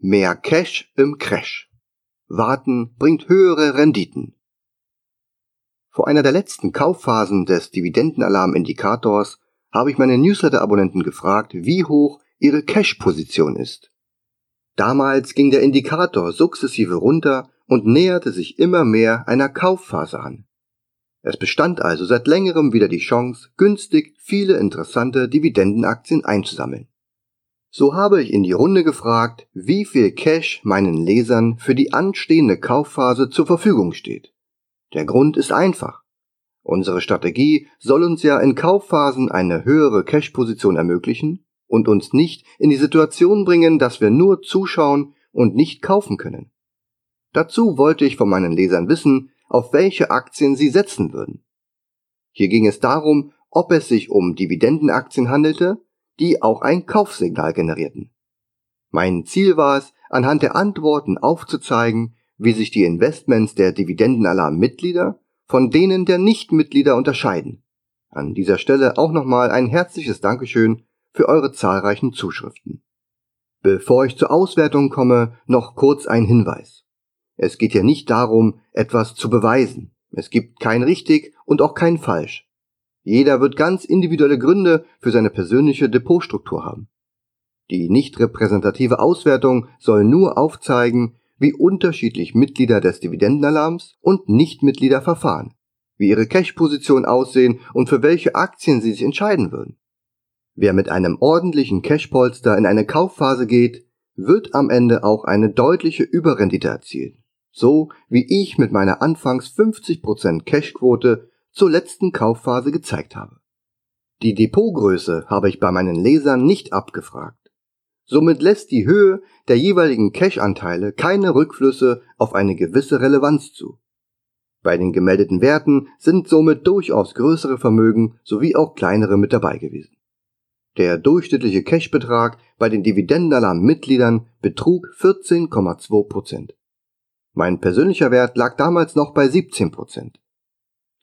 Mehr Cash im Crash. Warten bringt höhere Renditen. Vor einer der letzten Kaufphasen des Dividendenalarm-Indikators habe ich meine Newsletter-Abonnenten gefragt, wie hoch ihre Cash-Position ist. Damals ging der Indikator sukzessive runter und näherte sich immer mehr einer Kaufphase an. Es bestand also seit längerem wieder die Chance, günstig viele interessante Dividendenaktien einzusammeln. So habe ich in die Runde gefragt, wie viel Cash meinen Lesern für die anstehende Kaufphase zur Verfügung steht. Der Grund ist einfach. Unsere Strategie soll uns ja in Kaufphasen eine höhere Cash-Position ermöglichen und uns nicht in die Situation bringen, dass wir nur zuschauen und nicht kaufen können. Dazu wollte ich von meinen Lesern wissen, auf welche Aktien sie setzen würden. Hier ging es darum, ob es sich um Dividendenaktien handelte die auch ein Kaufsignal generierten. Mein Ziel war es, anhand der Antworten aufzuzeigen, wie sich die Investments der Dividendenalarm-Mitglieder von denen der Nichtmitglieder unterscheiden. An dieser Stelle auch nochmal ein herzliches Dankeschön für eure zahlreichen Zuschriften. Bevor ich zur Auswertung komme, noch kurz ein Hinweis. Es geht hier nicht darum, etwas zu beweisen. Es gibt kein richtig und auch kein falsch. Jeder wird ganz individuelle Gründe für seine persönliche Depotstruktur haben. Die nicht repräsentative Auswertung soll nur aufzeigen, wie unterschiedlich Mitglieder des Dividendenalarms und Nichtmitglieder verfahren, wie ihre Cash-Position aussehen und für welche Aktien sie sich entscheiden würden. Wer mit einem ordentlichen Cash-Polster in eine Kaufphase geht, wird am Ende auch eine deutliche Überrendite erzielen. So wie ich mit meiner anfangs 50% Cashquote zur letzten Kaufphase gezeigt habe. Die Depotgröße habe ich bei meinen Lesern nicht abgefragt. Somit lässt die Höhe der jeweiligen Cash-Anteile keine Rückflüsse auf eine gewisse Relevanz zu. Bei den gemeldeten Werten sind somit durchaus größere Vermögen sowie auch kleinere mit dabei gewesen. Der durchschnittliche Cash-Betrag bei den Dividendenalarm-Mitgliedern betrug 14,2% Mein persönlicher Wert lag damals noch bei 17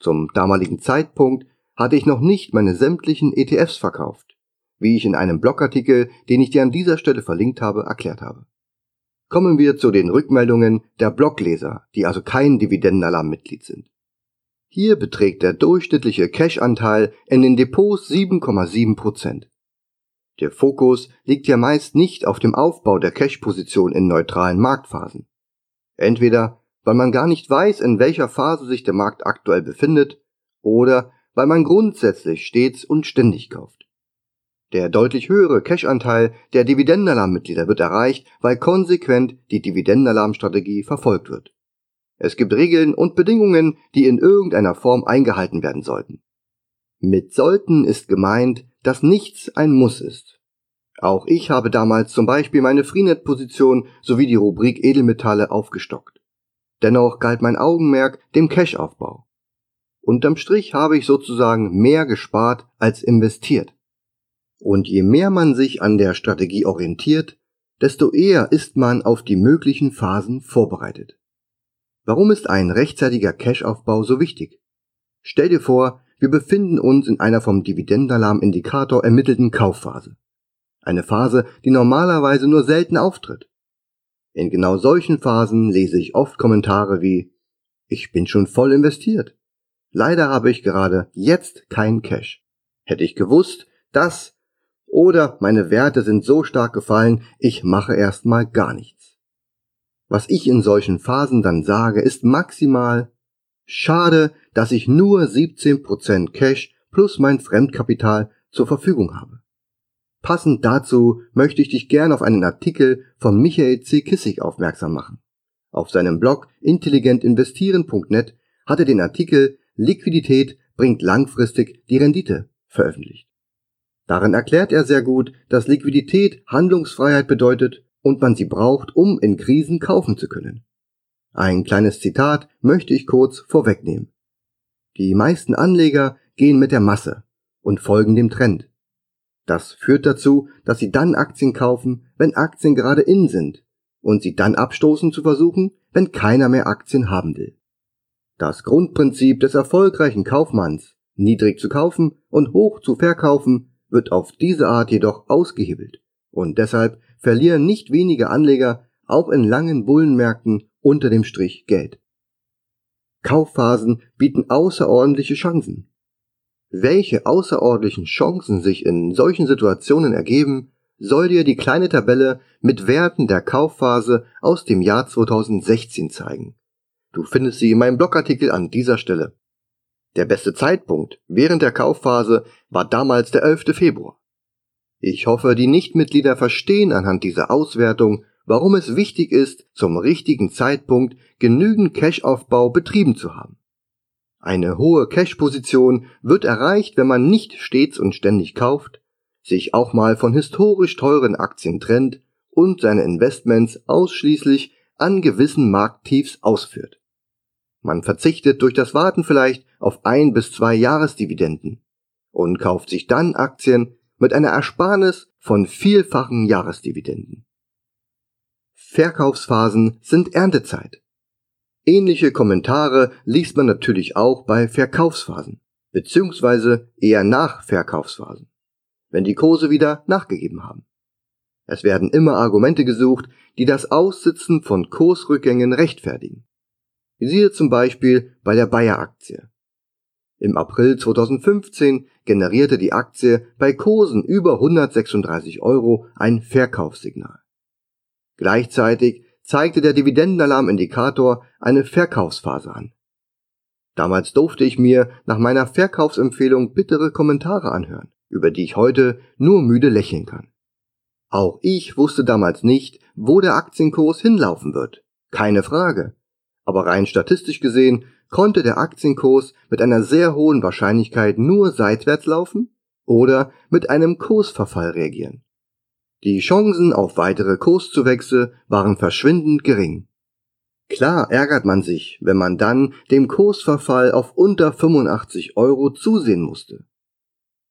zum damaligen Zeitpunkt hatte ich noch nicht meine sämtlichen ETFs verkauft, wie ich in einem Blogartikel, den ich dir an dieser Stelle verlinkt habe, erklärt habe. Kommen wir zu den Rückmeldungen der Blogleser, die also kein Dividendenalarm-Mitglied sind. Hier beträgt der durchschnittliche Cash-Anteil in den Depots 7,7%. Der Fokus liegt ja meist nicht auf dem Aufbau der Cash-Position in neutralen Marktphasen. Entweder weil man gar nicht weiß, in welcher Phase sich der Markt aktuell befindet, oder weil man grundsätzlich stets und ständig kauft. Der deutlich höhere Cash-Anteil der Dividendenalarm-Mitglieder wird erreicht, weil konsequent die Dividendenalarm-Strategie verfolgt wird. Es gibt Regeln und Bedingungen, die in irgendeiner Form eingehalten werden sollten. Mit sollten ist gemeint, dass nichts ein Muss ist. Auch ich habe damals zum Beispiel meine Freenet-Position sowie die Rubrik Edelmetalle aufgestockt. Dennoch galt mein Augenmerk dem Cash-Aufbau. Unterm Strich habe ich sozusagen mehr gespart als investiert. Und je mehr man sich an der Strategie orientiert, desto eher ist man auf die möglichen Phasen vorbereitet. Warum ist ein rechtzeitiger Cash-Aufbau so wichtig? Stell dir vor, wir befinden uns in einer vom Dividendenalarm-Indikator ermittelten Kaufphase. Eine Phase, die normalerweise nur selten auftritt. In genau solchen Phasen lese ich oft Kommentare wie Ich bin schon voll investiert. Leider habe ich gerade jetzt kein Cash. Hätte ich gewusst, dass oder meine Werte sind so stark gefallen, ich mache erstmal gar nichts. Was ich in solchen Phasen dann sage, ist maximal Schade, dass ich nur 17% Cash plus mein Fremdkapital zur Verfügung habe. Passend dazu möchte ich dich gern auf einen Artikel von Michael C. Kissig aufmerksam machen. Auf seinem Blog intelligentinvestieren.net hat er den Artikel Liquidität bringt langfristig die Rendite veröffentlicht. Darin erklärt er sehr gut, dass Liquidität Handlungsfreiheit bedeutet und man sie braucht, um in Krisen kaufen zu können. Ein kleines Zitat möchte ich kurz vorwegnehmen. Die meisten Anleger gehen mit der Masse und folgen dem Trend. Das führt dazu, dass sie dann Aktien kaufen, wenn Aktien gerade in sind und sie dann abstoßen zu versuchen, wenn keiner mehr Aktien haben will. Das Grundprinzip des erfolgreichen Kaufmanns, niedrig zu kaufen und hoch zu verkaufen, wird auf diese Art jedoch ausgehebelt und deshalb verlieren nicht wenige Anleger auch in langen Bullenmärkten unter dem Strich Geld. Kaufphasen bieten außerordentliche Chancen. Welche außerordentlichen Chancen sich in solchen Situationen ergeben, soll dir die kleine Tabelle mit Werten der Kaufphase aus dem Jahr 2016 zeigen. Du findest sie in meinem Blogartikel an dieser Stelle. Der beste Zeitpunkt während der Kaufphase war damals der 11. Februar. Ich hoffe, die Nichtmitglieder verstehen anhand dieser Auswertung, warum es wichtig ist, zum richtigen Zeitpunkt genügend Cash-Aufbau betrieben zu haben. Eine hohe Cash-Position wird erreicht, wenn man nicht stets und ständig kauft, sich auch mal von historisch teuren Aktien trennt und seine Investments ausschließlich an gewissen Markttiefs ausführt. Man verzichtet durch das Warten vielleicht auf ein bis zwei Jahresdividenden und kauft sich dann Aktien mit einer Ersparnis von vielfachen Jahresdividenden. Verkaufsphasen sind Erntezeit. Ähnliche Kommentare liest man natürlich auch bei Verkaufsphasen, beziehungsweise eher nach Verkaufsphasen, wenn die Kurse wieder nachgegeben haben. Es werden immer Argumente gesucht, die das Aussitzen von Kursrückgängen rechtfertigen. Siehe zum Beispiel bei der Bayer-Aktie. Im April 2015 generierte die Aktie bei Kursen über 136 Euro ein Verkaufssignal. Gleichzeitig zeigte der Dividendenalarmindikator eine Verkaufsphase an. Damals durfte ich mir nach meiner Verkaufsempfehlung bittere Kommentare anhören, über die ich heute nur müde lächeln kann. Auch ich wusste damals nicht, wo der Aktienkurs hinlaufen wird. Keine Frage. Aber rein statistisch gesehen konnte der Aktienkurs mit einer sehr hohen Wahrscheinlichkeit nur seitwärts laufen oder mit einem Kursverfall reagieren. Die Chancen auf weitere Kurszuwächse waren verschwindend gering. Klar ärgert man sich, wenn man dann dem Kursverfall auf unter 85 Euro zusehen musste.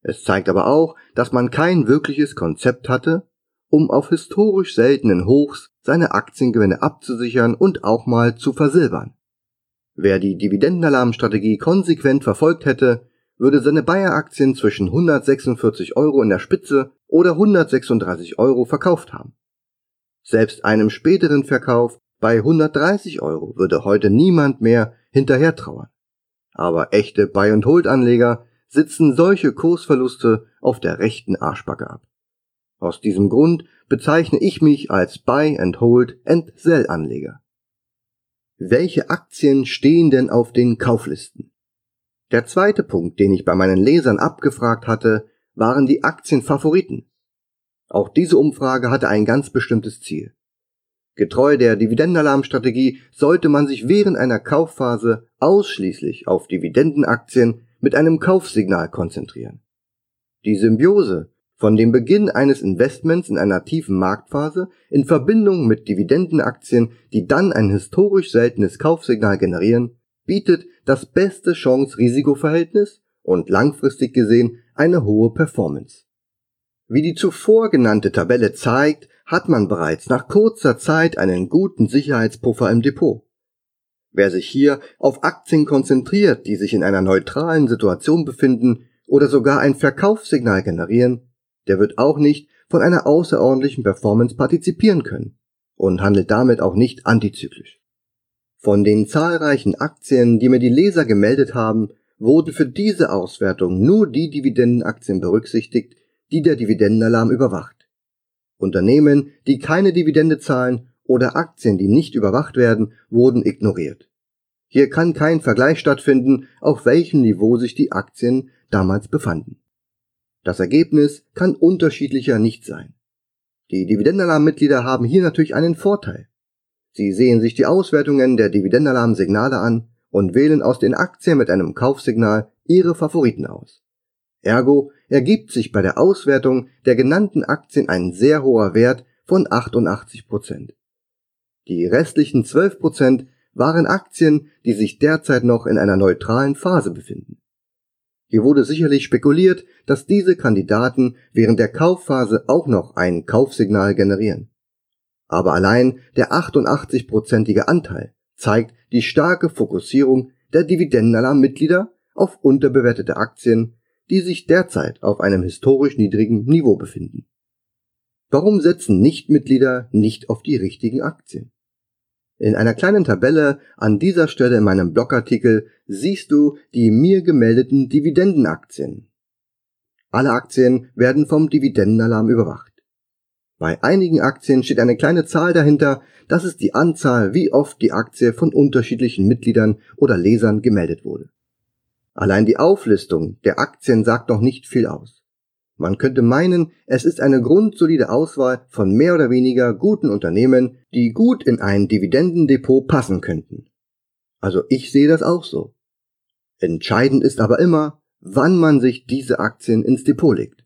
Es zeigt aber auch, dass man kein wirkliches Konzept hatte, um auf historisch seltenen Hochs seine Aktiengewinne abzusichern und auch mal zu versilbern. Wer die Dividendenalarmstrategie konsequent verfolgt hätte, würde seine Bayer-Aktien zwischen 146 Euro in der Spitze oder 136 Euro verkauft haben. Selbst einem späteren Verkauf bei 130 Euro würde heute niemand mehr hinterher trauern. Aber echte Buy-and-Hold-Anleger sitzen solche Kursverluste auf der rechten Arschbacke ab. Aus diesem Grund bezeichne ich mich als Buy-and-Hold-and-Sell-Anleger. Welche Aktien stehen denn auf den Kauflisten? Der zweite Punkt, den ich bei meinen Lesern abgefragt hatte, waren die Aktienfavoriten. Auch diese Umfrage hatte ein ganz bestimmtes Ziel. Getreu der Dividendenalarmstrategie sollte man sich während einer Kaufphase ausschließlich auf Dividendenaktien mit einem Kaufsignal konzentrieren. Die Symbiose von dem Beginn eines Investments in einer tiefen Marktphase in Verbindung mit Dividendenaktien, die dann ein historisch seltenes Kaufsignal generieren, bietet das beste Chance-Risiko-Verhältnis und langfristig gesehen eine hohe Performance. Wie die zuvor genannte Tabelle zeigt, hat man bereits nach kurzer Zeit einen guten Sicherheitspuffer im Depot. Wer sich hier auf Aktien konzentriert, die sich in einer neutralen Situation befinden oder sogar ein Verkaufssignal generieren, der wird auch nicht von einer außerordentlichen Performance partizipieren können und handelt damit auch nicht antizyklisch. Von den zahlreichen Aktien, die mir die Leser gemeldet haben, wurden für diese Auswertung nur die Dividendenaktien berücksichtigt, die der Dividendenalarm überwacht. Unternehmen, die keine Dividende zahlen oder Aktien, die nicht überwacht werden, wurden ignoriert. Hier kann kein Vergleich stattfinden, auf welchem Niveau sich die Aktien damals befanden. Das Ergebnis kann unterschiedlicher nicht sein. Die Dividendenalarm-Mitglieder haben hier natürlich einen Vorteil. Sie sehen sich die Auswertungen der Dividendenalarm-Signale an und wählen aus den Aktien mit einem Kaufsignal ihre Favoriten aus. Ergo ergibt sich bei der Auswertung der genannten Aktien ein sehr hoher Wert von 88%. Die restlichen 12% waren Aktien, die sich derzeit noch in einer neutralen Phase befinden. Hier wurde sicherlich spekuliert, dass diese Kandidaten während der Kaufphase auch noch ein Kaufsignal generieren. Aber allein der 88-prozentige Anteil zeigt die starke Fokussierung der Dividendenalarm-Mitglieder auf unterbewertete Aktien, die sich derzeit auf einem historisch niedrigen Niveau befinden. Warum setzen Nichtmitglieder nicht auf die richtigen Aktien? In einer kleinen Tabelle an dieser Stelle in meinem Blogartikel siehst du die mir gemeldeten Dividendenaktien. Alle Aktien werden vom Dividendenalarm überwacht. Bei einigen Aktien steht eine kleine Zahl dahinter, das ist die Anzahl, wie oft die Aktie von unterschiedlichen Mitgliedern oder Lesern gemeldet wurde. Allein die Auflistung der Aktien sagt noch nicht viel aus. Man könnte meinen, es ist eine grundsolide Auswahl von mehr oder weniger guten Unternehmen, die gut in ein Dividendendepot passen könnten. Also ich sehe das auch so. Entscheidend ist aber immer, wann man sich diese Aktien ins Depot legt.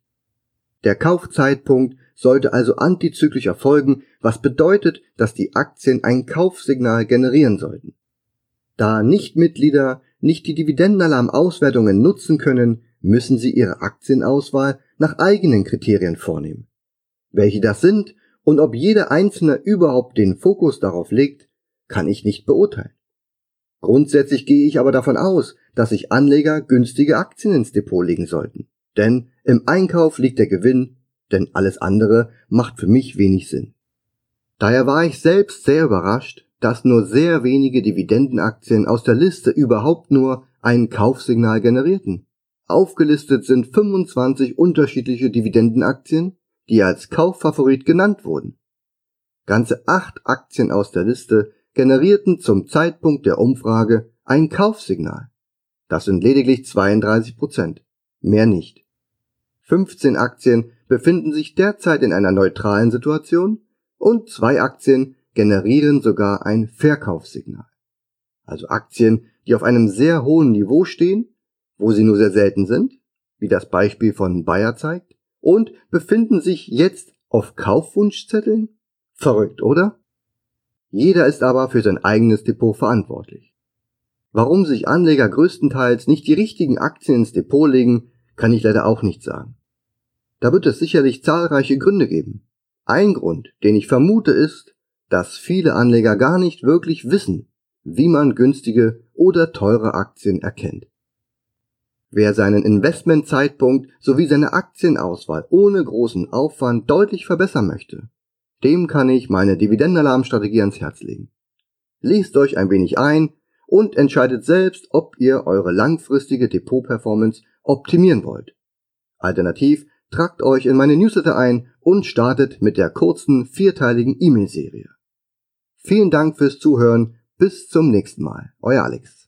Der Kaufzeitpunkt sollte also antizyklisch erfolgen, was bedeutet, dass die Aktien ein Kaufsignal generieren sollten. Da Nichtmitglieder nicht die Dividendenalarm-Auswertungen nutzen können, müssen sie ihre Aktienauswahl nach eigenen Kriterien vornehmen. Welche das sind und ob jeder Einzelne überhaupt den Fokus darauf legt, kann ich nicht beurteilen. Grundsätzlich gehe ich aber davon aus, dass sich Anleger günstige Aktien ins Depot legen sollten. Denn im Einkauf liegt der Gewinn, denn alles andere macht für mich wenig Sinn. Daher war ich selbst sehr überrascht, dass nur sehr wenige Dividendenaktien aus der Liste überhaupt nur ein Kaufsignal generierten. Aufgelistet sind 25 unterschiedliche Dividendenaktien, die als Kauffavorit genannt wurden. Ganze acht Aktien aus der Liste generierten zum Zeitpunkt der Umfrage ein Kaufsignal. Das sind lediglich 32 Prozent, mehr nicht. 15 Aktien befinden sich derzeit in einer neutralen Situation und zwei Aktien generieren sogar ein Verkaufssignal. Also Aktien, die auf einem sehr hohen Niveau stehen wo sie nur sehr selten sind, wie das Beispiel von Bayer zeigt, und befinden sich jetzt auf Kaufwunschzetteln? Verrückt, oder? Jeder ist aber für sein eigenes Depot verantwortlich. Warum sich Anleger größtenteils nicht die richtigen Aktien ins Depot legen, kann ich leider auch nicht sagen. Da wird es sicherlich zahlreiche Gründe geben. Ein Grund, den ich vermute, ist, dass viele Anleger gar nicht wirklich wissen, wie man günstige oder teure Aktien erkennt. Wer seinen Investmentzeitpunkt sowie seine Aktienauswahl ohne großen Aufwand deutlich verbessern möchte, dem kann ich meine Dividendenalarmstrategie ans Herz legen. Lest euch ein wenig ein und entscheidet selbst, ob ihr eure langfristige Depot-Performance optimieren wollt. Alternativ tragt euch in meine Newsletter ein und startet mit der kurzen vierteiligen E-Mail-Serie. Vielen Dank fürs Zuhören, bis zum nächsten Mal. Euer Alex.